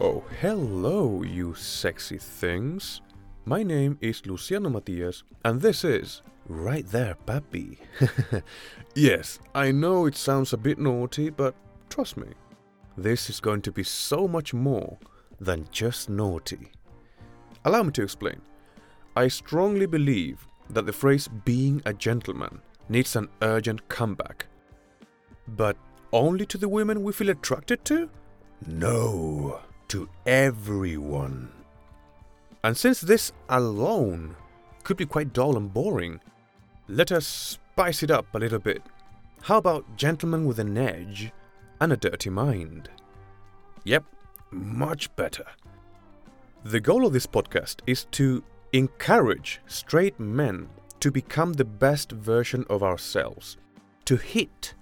Oh, hello, you sexy things. My name is Luciano Matias, and this is Right There, Papi. yes, I know it sounds a bit naughty, but trust me, this is going to be so much more than just naughty. Allow me to explain. I strongly believe that the phrase being a gentleman needs an urgent comeback. But only to the women we feel attracted to? No to everyone. And since this alone could be quite dull and boring, let us spice it up a little bit. How about Gentlemen with an Edge and a Dirty Mind? Yep, much better. The goal of this podcast is to encourage straight men to become the best version of ourselves, to hit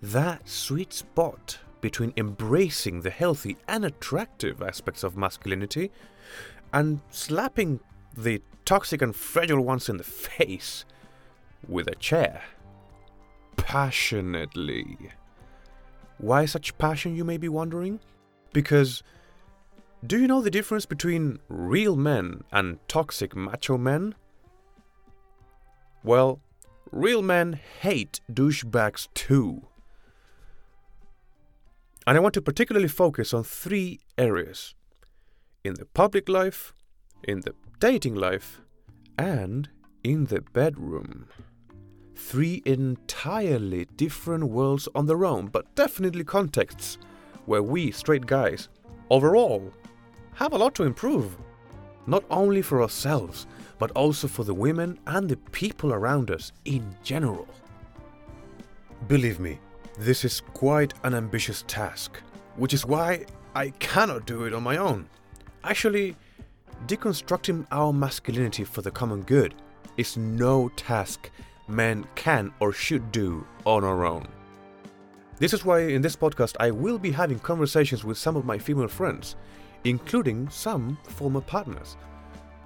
that sweet spot between embracing the healthy and attractive aspects of masculinity and slapping the toxic and fragile ones in the face with a chair. Passionately. Why such passion, you may be wondering? Because do you know the difference between real men and toxic macho men? Well, real men hate douchebags too. And I want to particularly focus on three areas in the public life, in the dating life, and in the bedroom. Three entirely different worlds on their own, but definitely contexts where we straight guys, overall, have a lot to improve. Not only for ourselves, but also for the women and the people around us in general. Believe me, this is quite an ambitious task, which is why I cannot do it on my own. Actually, deconstructing our masculinity for the common good is no task men can or should do on our own. This is why in this podcast I will be having conversations with some of my female friends, including some former partners,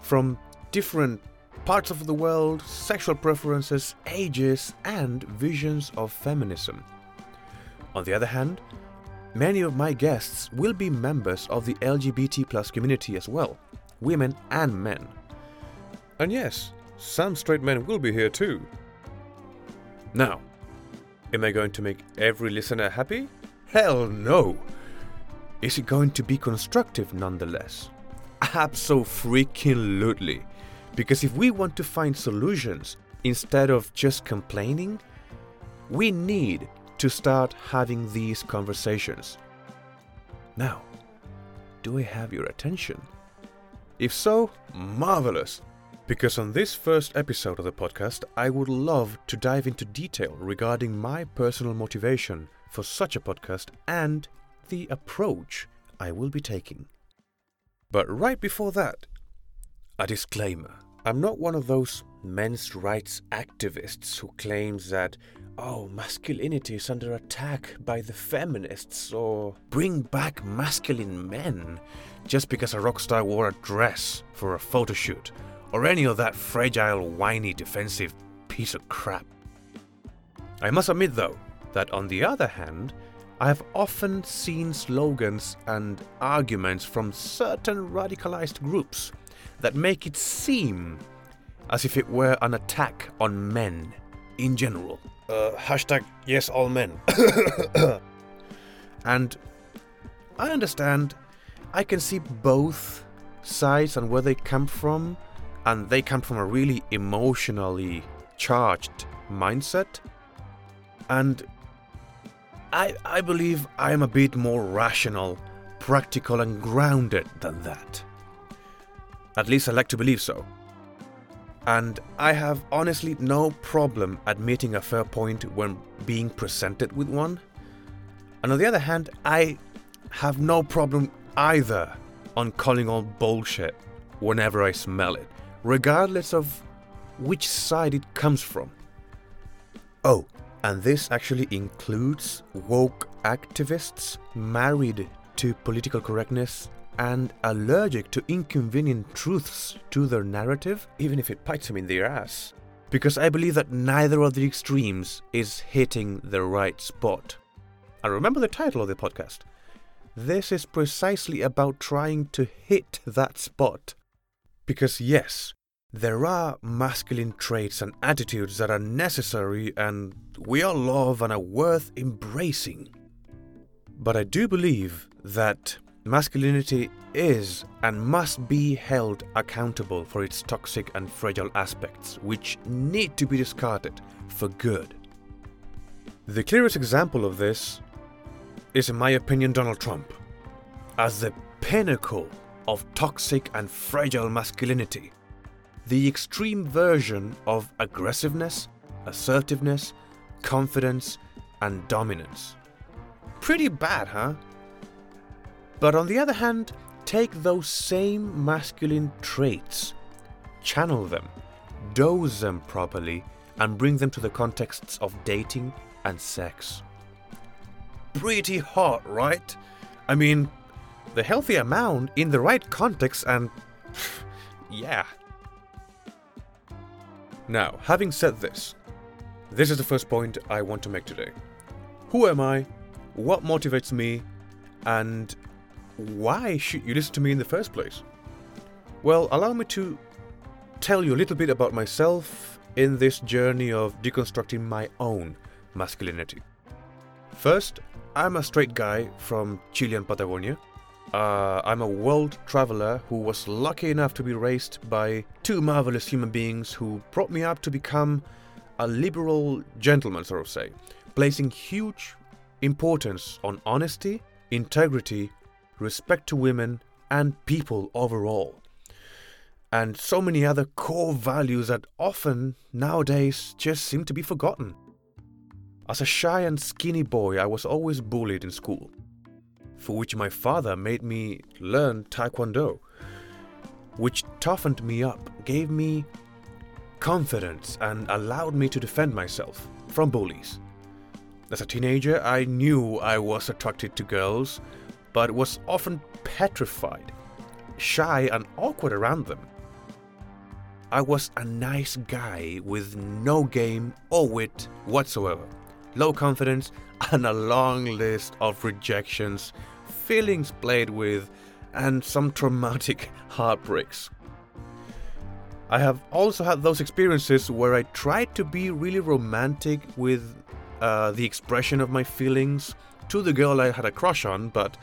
from different parts of the world, sexual preferences, ages, and visions of feminism. On the other hand, many of my guests will be members of the LGBT plus community as well, women and men. And yes, some straight men will be here too. Now, am I going to make every listener happy? Hell no! Is it going to be constructive nonetheless? Absolutely. Because if we want to find solutions instead of just complaining, we need to start having these conversations. Now, do I have your attention? If so, marvelous! Because on this first episode of the podcast, I would love to dive into detail regarding my personal motivation for such a podcast and the approach I will be taking. But right before that, a disclaimer. I'm not one of those men's rights activists who claims that oh, masculinity is under attack by the feminists, or bring back masculine men just because a rock star wore a dress for a photo shoot, or any of that fragile, whiny, defensive piece of crap. I must admit, though, that on the other hand, I have often seen slogans and arguments from certain radicalized groups that make it seem as if it were an attack on men in general. Uh, hashtag yes all men. and I understand, I can see both sides and where they come from, and they come from a really emotionally charged mindset. And I, I believe I am a bit more rational, practical, and grounded than that. At least I like to believe so and I have honestly no problem admitting a fair point when being presented with one. And on the other hand, I have no problem either on calling all bullshit whenever I smell it, regardless of which side it comes from. Oh, and this actually includes woke activists married to political correctness and allergic to inconvenient truths to their narrative, even if it bites them in their ass. Because I believe that neither of the extremes is hitting the right spot. I remember the title of the podcast this is precisely about trying to hit that spot. Because, yes, there are masculine traits and attitudes that are necessary and we all love and are worth embracing. But I do believe that masculinity is and must be held accountable for its toxic and fragile aspects, which need to be discarded for good. The clearest example of this is, in my opinion, Donald Trump, as the pinnacle of toxic and fragile masculinity the extreme version of aggressiveness, assertiveness, confidence, and dominance. Pretty bad, huh? But on the other hand, take those same masculine traits, channel them, dose them properly, and bring them to the contexts of dating and sex. Pretty hot, right? I mean, the healthy amount in the right context, and yeah. Now, having said this, this is the first point I want to make today. Who am I? What motivates me? And why should you listen to me in the first place? Well, allow me to tell you a little bit about myself in this journey of deconstructing my own masculinity. First, I'm a straight guy from Chilean Patagonia. Uh, I'm a world traveler who was lucky enough to be raised by two marvelous human beings who brought me up to become a liberal gentleman, sort of say, placing huge importance on honesty, integrity, respect to women, and people overall. And so many other core values that often nowadays just seem to be forgotten. As a shy and skinny boy, I was always bullied in school for which my father made me learn Taekwondo, which toughened me up, gave me confidence, and allowed me to defend myself from bullies. As a teenager, I knew I was attracted to girls, but was often petrified, shy, and awkward around them. I was a nice guy with no game or wit whatsoever, low confidence, and a long list of rejections, feelings played with, and some traumatic heartbreaks. I have also had those experiences where I tried to be really romantic with uh, the expression of my feelings to the girl I had a crush on, but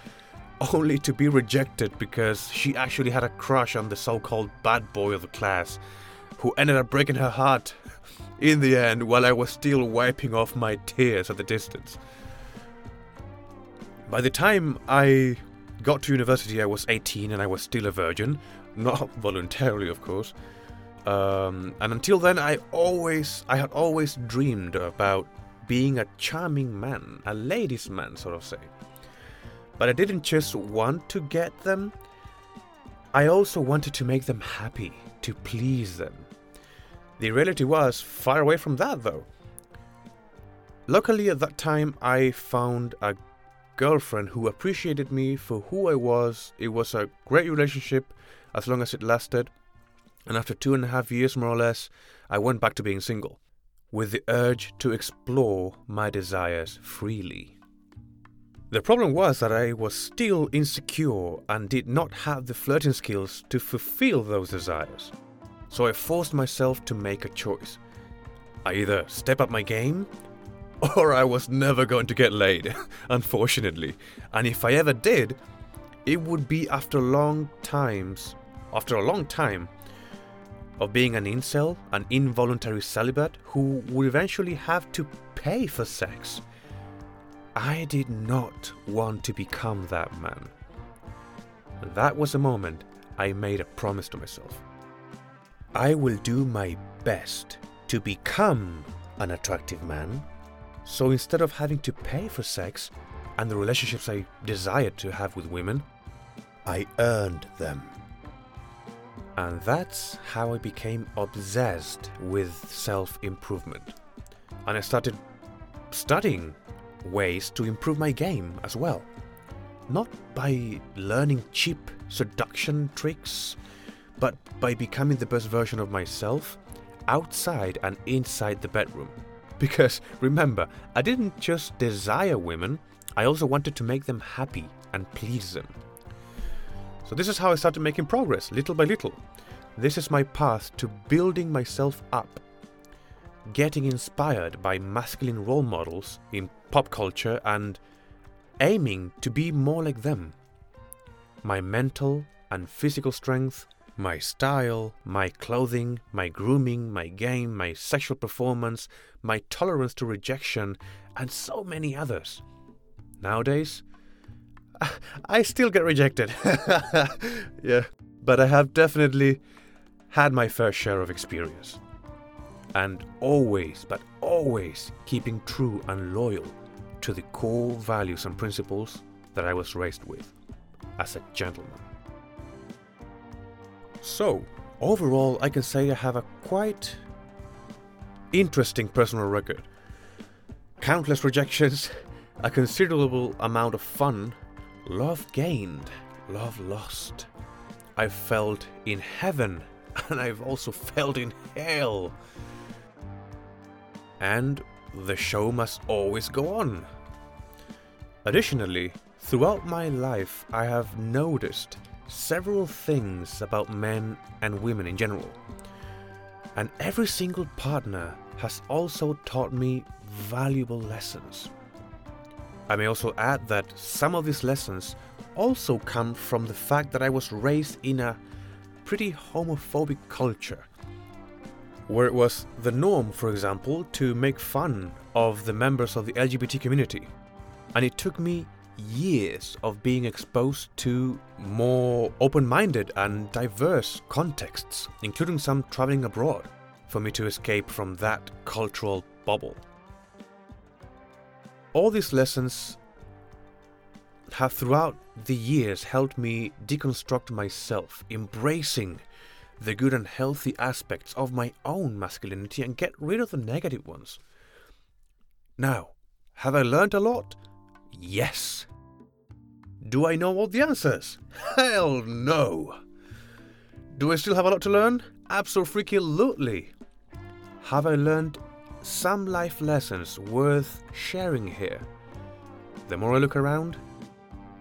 only to be rejected because she actually had a crush on the so called bad boy of the class, who ended up breaking her heart in the end while I was still wiping off my tears at the distance. By the time I got to university, I was 18 and I was still a virgin. Not voluntarily, of course. Um, and until then, I always, I had always dreamed about being a charming man, a ladies' man, sort of say. But I didn't just want to get them, I also wanted to make them happy, to please them. The reality was far away from that, though. Luckily, at that time, I found a girlfriend who appreciated me for who I was. It was a great relationship as long as it lasted. And after two and a half years, more or less, I went back to being single, with the urge to explore my desires freely. The problem was that I was still insecure and did not have the flirting skills to fulfill those desires. So I forced myself to make a choice. I either step up my game or I was never going to get laid, unfortunately. And if I ever did, it would be after long times, after a long time of being an incel, an involuntary celibate who would eventually have to pay for sex. I did not want to become that man. That was a moment I made a promise to myself. I will do my best to become an attractive man so instead of having to pay for sex and the relationships I desired to have with women, I earned them. And that's how I became obsessed with self improvement. And I started studying ways to improve my game as well. Not by learning cheap seduction tricks, but by becoming the best version of myself outside and inside the bedroom. Because remember, I didn't just desire women, I also wanted to make them happy and please them. So, this is how I started making progress, little by little. This is my path to building myself up, getting inspired by masculine role models in pop culture and aiming to be more like them. My mental and physical strength, my style, my clothing, my grooming, my game, my sexual performance, my tolerance to rejection, and so many others. Nowadays, I still get rejected. yeah, but I have definitely had my fair share of experience. And always, but always keeping true and loyal to the core values and principles that I was raised with as a gentleman. So, overall, I can say I have a quite interesting personal record. Countless rejections, a considerable amount of fun, love gained, love lost. I've felt in heaven, and I've also felt in hell. And the show must always go on. Additionally, throughout my life, I have noticed several things about men and women in general. And every single partner has also taught me valuable lessons. I may also add that some of these lessons also come from the fact that I was raised in a pretty homophobic culture, where it was the norm, for example, to make fun of the members of the LGBT community. And it took me years of being exposed to more open minded and diverse contexts, including some traveling abroad, for me to escape from that cultural bubble. All these lessons have throughout the years helped me deconstruct myself, embracing the good and healthy aspects of my own masculinity and get rid of the negative ones. Now, have I learned a lot? Yes. Do I know all the answers? Hell no. Do I still have a lot to learn? Absolutely. Have I learned some life lessons worth sharing here? The more I look around,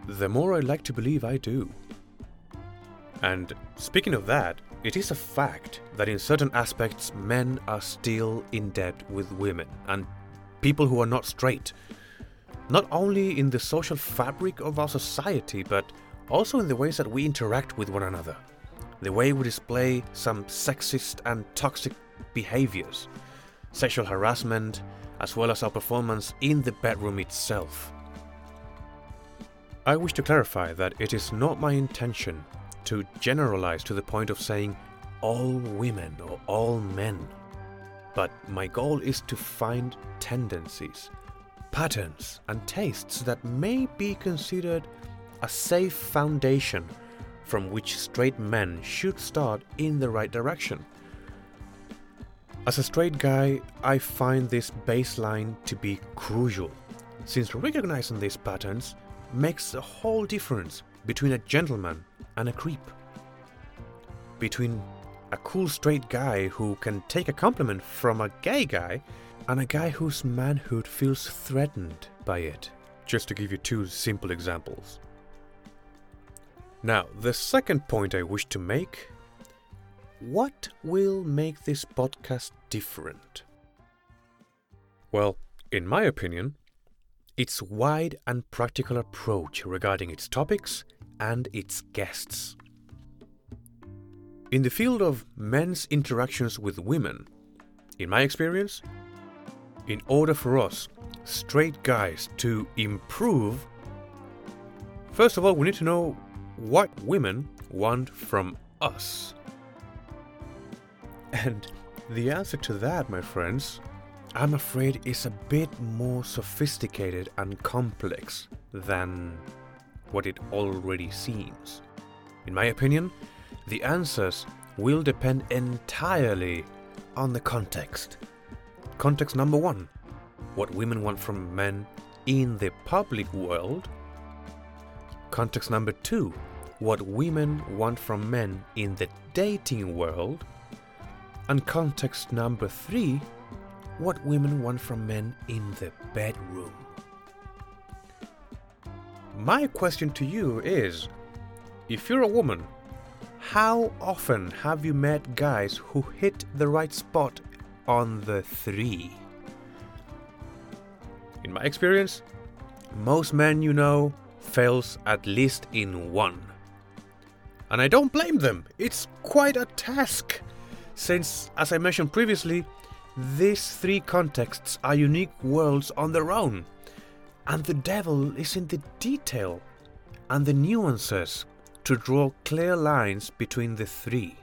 the more I like to believe I do. And speaking of that, it is a fact that in certain aspects men are still in debt with women and people who are not straight not only in the social fabric of our society, but also in the ways that we interact with one another, the way we display some sexist and toxic behaviors, sexual harassment, as well as our performance in the bedroom itself. I wish to clarify that it is not my intention to generalize to the point of saying all women or all men, but my goal is to find tendencies patterns and tastes that may be considered a safe foundation from which straight men should start in the right direction. As a straight guy, I find this baseline to be crucial, since recognizing these patterns makes a whole difference between a gentleman and a creep. Between a cool straight guy who can take a compliment from a gay guy and a guy whose manhood feels threatened by it. Just to give you two simple examples. Now, the second point I wish to make what will make this podcast different? Well, in my opinion, its wide and practical approach regarding its topics and its guests. In the field of men's interactions with women, in my experience, in order for us, straight guys, to improve, first of all, we need to know what women want from us. And the answer to that, my friends, I'm afraid is a bit more sophisticated and complex than what it already seems. In my opinion, the answers will depend entirely on the context Context number one what women want from men in the public world. Context number two what women want from men in the dating world. And context number three what women want from men in the bedroom. My question to you is if you're a woman, how often have you met guys who hit the right spot on the three? In my experience, most men you know fails at least in one. And I don't blame them. It's quite a task since as I mentioned previously, these three contexts are unique worlds on their own. And the devil is in the detail and the nuances to draw clear lines between the three.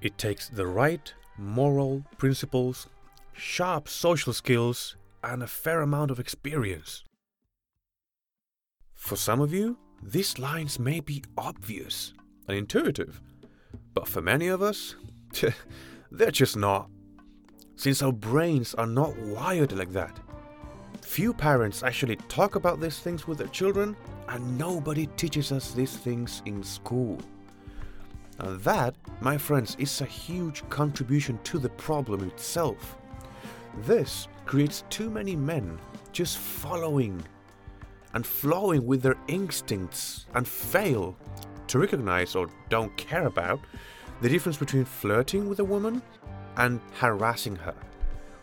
It takes the right moral principles, sharp social skills, and a fair amount of experience. For some of you, these lines may be obvious and intuitive, but for many of us, they're just not. Since our brains are not wired like that. Few parents actually talk about these things with their children, and nobody teaches us these things in school. And that, my friends, is a huge contribution to the problem itself. This creates too many men just following and flowing with their instincts and fail to recognize or don't care about the difference between flirting with a woman and harassing her,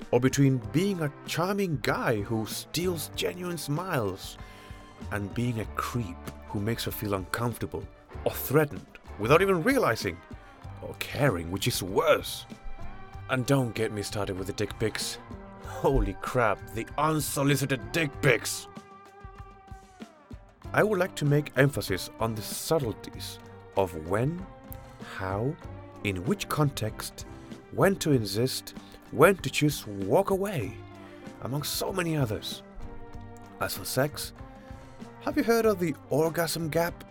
or between being a charming guy who steals genuine smiles and being a creep who makes her feel uncomfortable or threatened without even realizing or caring, which is worse. And don't get me started with the dick pics. Holy crap, the unsolicited dick pics! I would like to make emphasis on the subtleties of when, how, in which context, when to insist, when to choose walk away, among so many others. As for sex, have you heard of the orgasm gap?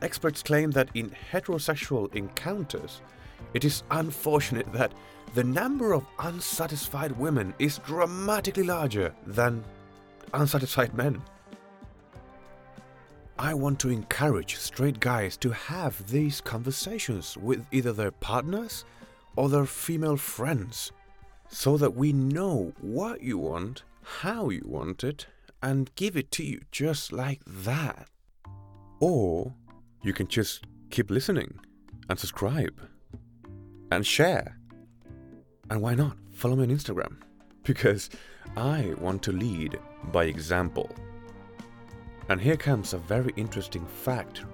Experts claim that in heterosexual encounters, it is unfortunate that the number of unsatisfied women is dramatically larger than unsatisfied men. I want to encourage straight guys to have these conversations with either their partners or their female friends so that we know what you want, how you want it, and give it to you just like that. Or you can just keep listening and subscribe and share. And why not follow me on Instagram? Because I want to lead by example. And here comes a very interesting fact.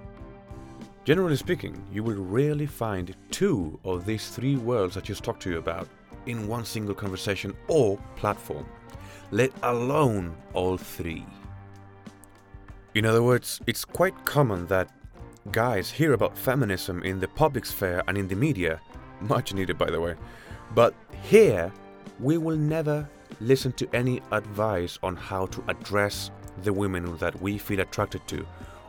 Generally speaking, you will rarely find two of these three worlds I just talked to you about in one single conversation or platform, let alone all three. In other words, it's quite common that guys hear about feminism in the public sphere and in the media, much needed by the way, but here we will never listen to any advice on how to address the women that we feel attracted to,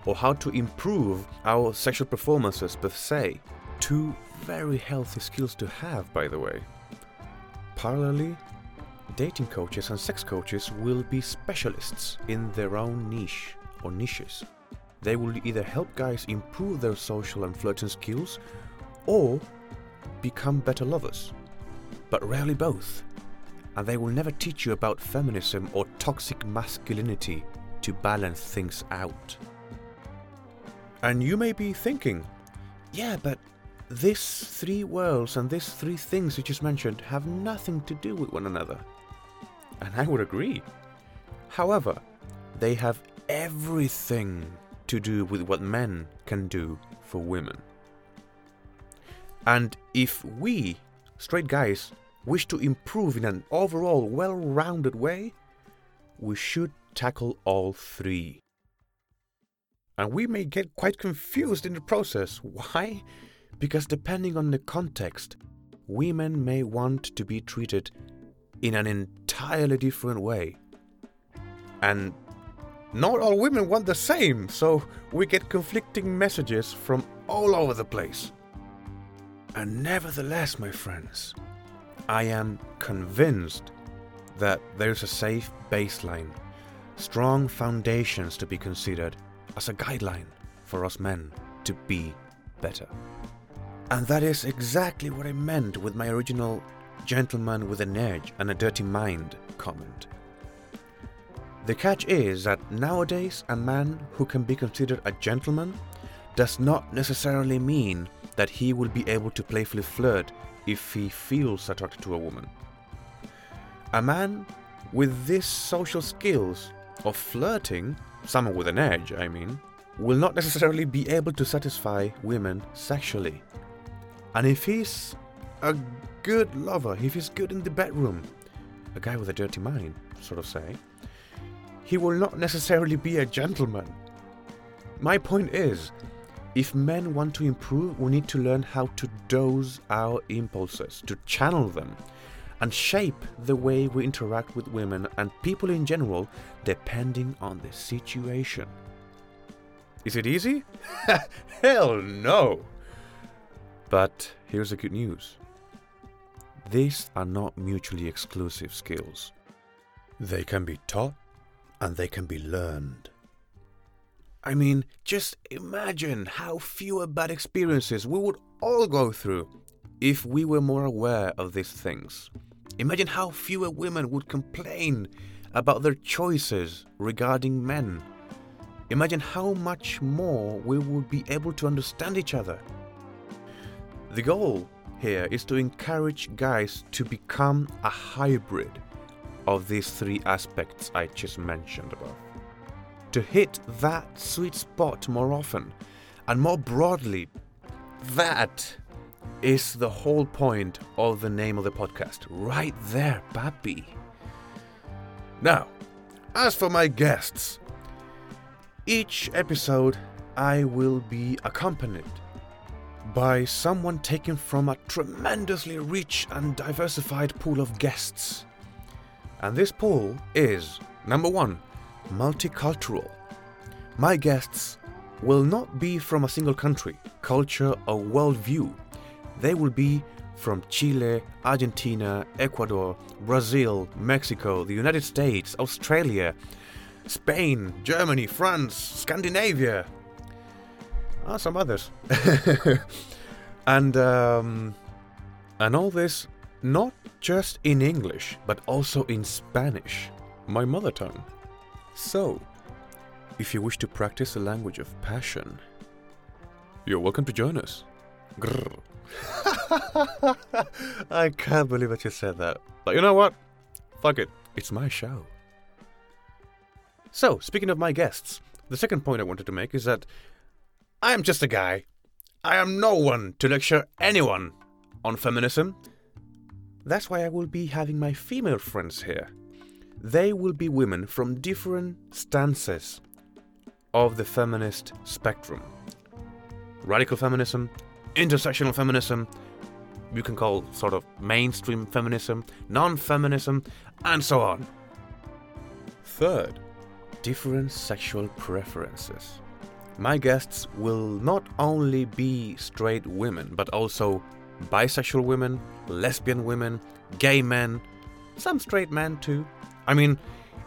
or how to improve our sexual performances per se. Two very healthy skills to have, by the way. Parallelly, dating coaches and sex coaches will be specialists in their own niche or niches. They will either help guys improve their social and flirting skills or become better lovers, but rarely both. And they will never teach you about feminism or toxic masculinity to balance things out. And you may be thinking, yeah, but these three worlds and these three things you just mentioned have nothing to do with one another. And I would agree. However, they have everything to do with what men can do for women. And if we, straight guys, wish to improve in an overall well rounded way, we should tackle all three. And we may get quite confused in the process. Why? Because depending on the context, women may want to be treated in an entirely different way. And not all women want the same, so we get conflicting messages from all over the place. And nevertheless, my friends, I am convinced that there's a safe baseline strong foundations to be considered as a guideline for us men to be better. And that is exactly what I meant with my original gentleman with an edge and a dirty mind comment. The catch is that nowadays a man who can be considered a gentleman does not necessarily mean that he will be able to playfully flirt if he feels attracted to a woman. A man with these social skills of flirting, someone with an edge, I mean, will not necessarily be able to satisfy women sexually. And if he's a good lover, if he's good in the bedroom, a guy with a dirty mind, sort of say, he will not necessarily be a gentleman. My point is, if men want to improve, we need to learn how to dose our impulses, to channel them, and shape the way we interact with women and people in general depending on the situation. Is it easy? Hell no! But here's the good news these are not mutually exclusive skills. They can be taught and they can be learned. I mean, just imagine how fewer bad experiences we would all go through if we were more aware of these things. Imagine how fewer women would complain about their choices regarding men. Imagine how much more we would be able to understand each other. The goal here is to encourage guys to become a hybrid of these three aspects I just mentioned above to hit that sweet spot more often and more broadly. That is the whole point of the name of the podcast. Right there, papi. Now, as for my guests, each episode I will be accompanied by someone taken from a tremendously rich and diversified pool of guests. And this pool is number one, multicultural. My guests will not be from a single country, culture, or worldview. They will be from Chile, Argentina, Ecuador, Brazil, Mexico, the United States, Australia, Spain, Germany, France, Scandinavia, ah, some others, and um, and all this not just in English but also in Spanish, my mother tongue. So, if you wish to practice a language of passion, you're welcome to join us. I can't believe that you said that. But you know what? Fuck it. It's my show. So, speaking of my guests, the second point I wanted to make is that I am just a guy. I am no one to lecture anyone on feminism. That's why I will be having my female friends here they will be women from different stances of the feminist spectrum radical feminism, intersectional feminism, you can call sort of mainstream feminism, non feminism, and so on. Third, different sexual preferences. My guests will not only be straight women, but also bisexual women, lesbian women, gay men, some straight men too, I mean,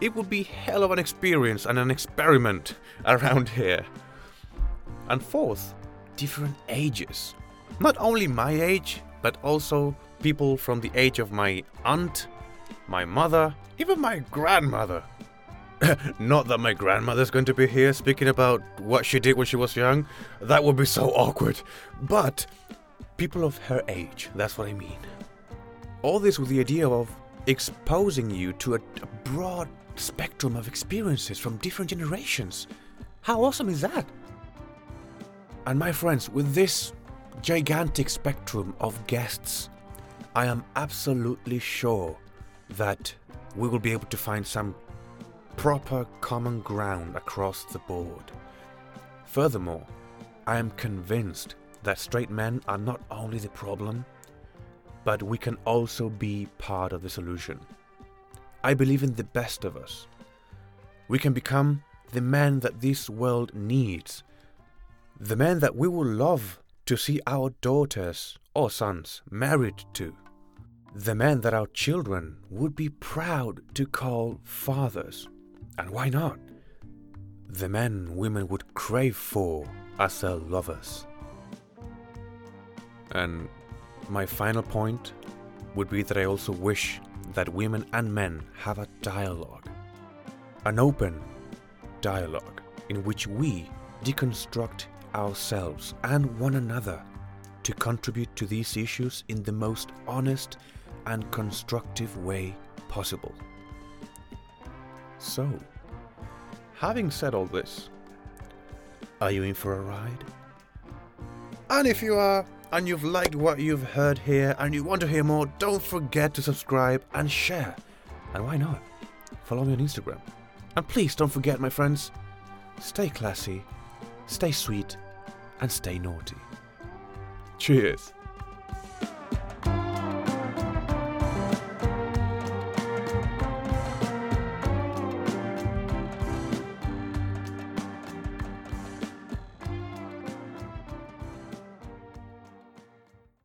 it would be hell of an experience and an experiment around here. And fourth, different ages. Not only my age, but also people from the age of my aunt, my mother, even my grandmother. Not that my grandmother's going to be here speaking about what she did when she was young. That would be so awkward. But people of her age, that's what I mean. All this with the idea of exposing you to a, broad spectrum of experiences from different generations. How awesome is that? And my friends, with this gigantic spectrum of guests, I am absolutely sure that we will be able to find some proper common ground across the board. Furthermore, I am convinced that straight men are not only the problem, but we can also be part of the solution. I believe in the best of us. We can become the men that this world needs, the men that we will love to see our daughters or sons married to, the men that our children would be proud to call fathers. And why not? The men women would crave for as their lovers. And my final point would be that I also wish that women and men have a dialogue. an open dialogue in which we deconstruct ourselves and one another to contribute to these issues in the most honest and constructive way possible. So, having said all this, are you in for a ride? And if you are, and you've liked what you've heard here, and you want to hear more, don't forget to subscribe and share. And why not? Follow me on Instagram. And please don't forget, my friends, stay classy, stay sweet, and stay naughty. Cheers.